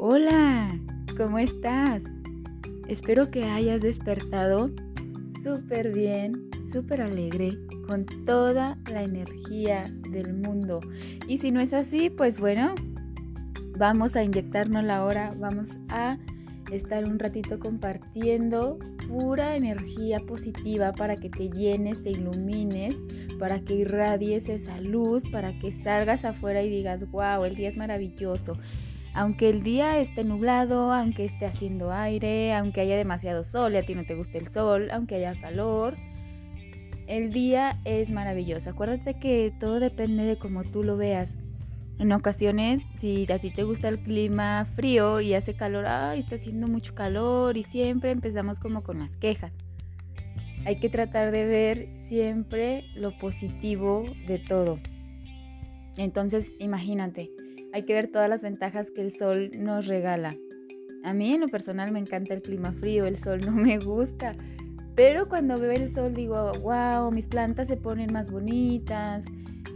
Hola, ¿cómo estás? Espero que hayas despertado súper bien, súper alegre, con toda la energía del mundo. Y si no es así, pues bueno, vamos a inyectarnos la hora, vamos a estar un ratito compartiendo pura energía positiva para que te llenes, te ilumines, para que irradies esa luz, para que salgas afuera y digas, wow, el día es maravilloso. Aunque el día esté nublado, aunque esté haciendo aire, aunque haya demasiado sol y a ti no te guste el sol, aunque haya calor, el día es maravilloso. Acuérdate que todo depende de cómo tú lo veas. En ocasiones, si a ti te gusta el clima frío y hace calor, ay, está haciendo mucho calor y siempre empezamos como con las quejas. Hay que tratar de ver siempre lo positivo de todo. Entonces, imagínate, hay que ver todas las ventajas que el sol nos regala. A mí en lo personal me encanta el clima frío, el sol no me gusta. Pero cuando veo el sol digo, wow, mis plantas se ponen más bonitas,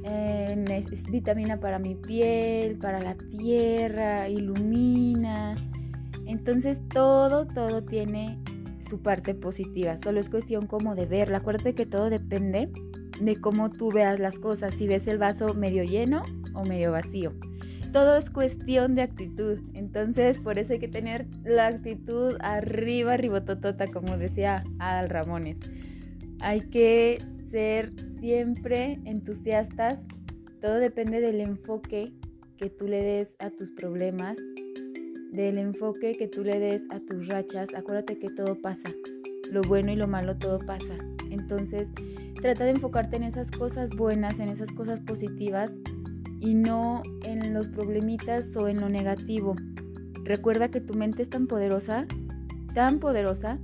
eh, es vitamina para mi piel, para la tierra, ilumina. Entonces todo, todo tiene su parte positiva. Solo es cuestión como de verla. Acuérdate que todo depende de cómo tú veas las cosas. Si ves el vaso medio lleno o medio vacío todo es cuestión de actitud. Entonces, por eso hay que tener la actitud arriba, ribototota, como decía Adal Ramones. Hay que ser siempre entusiastas. Todo depende del enfoque que tú le des a tus problemas, del enfoque que tú le des a tus rachas. Acuérdate que todo pasa. Lo bueno y lo malo todo pasa. Entonces, trata de enfocarte en esas cosas buenas, en esas cosas positivas y no en los problemitas o en lo negativo. Recuerda que tu mente es tan poderosa, tan poderosa,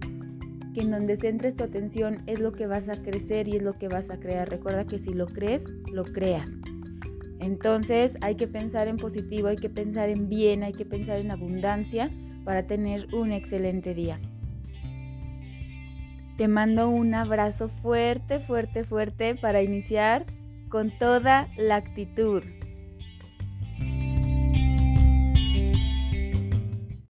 que en donde centres tu atención es lo que vas a crecer y es lo que vas a crear. Recuerda que si lo crees, lo creas. Entonces hay que pensar en positivo, hay que pensar en bien, hay que pensar en abundancia para tener un excelente día. Te mando un abrazo fuerte, fuerte, fuerte para iniciar con toda la actitud.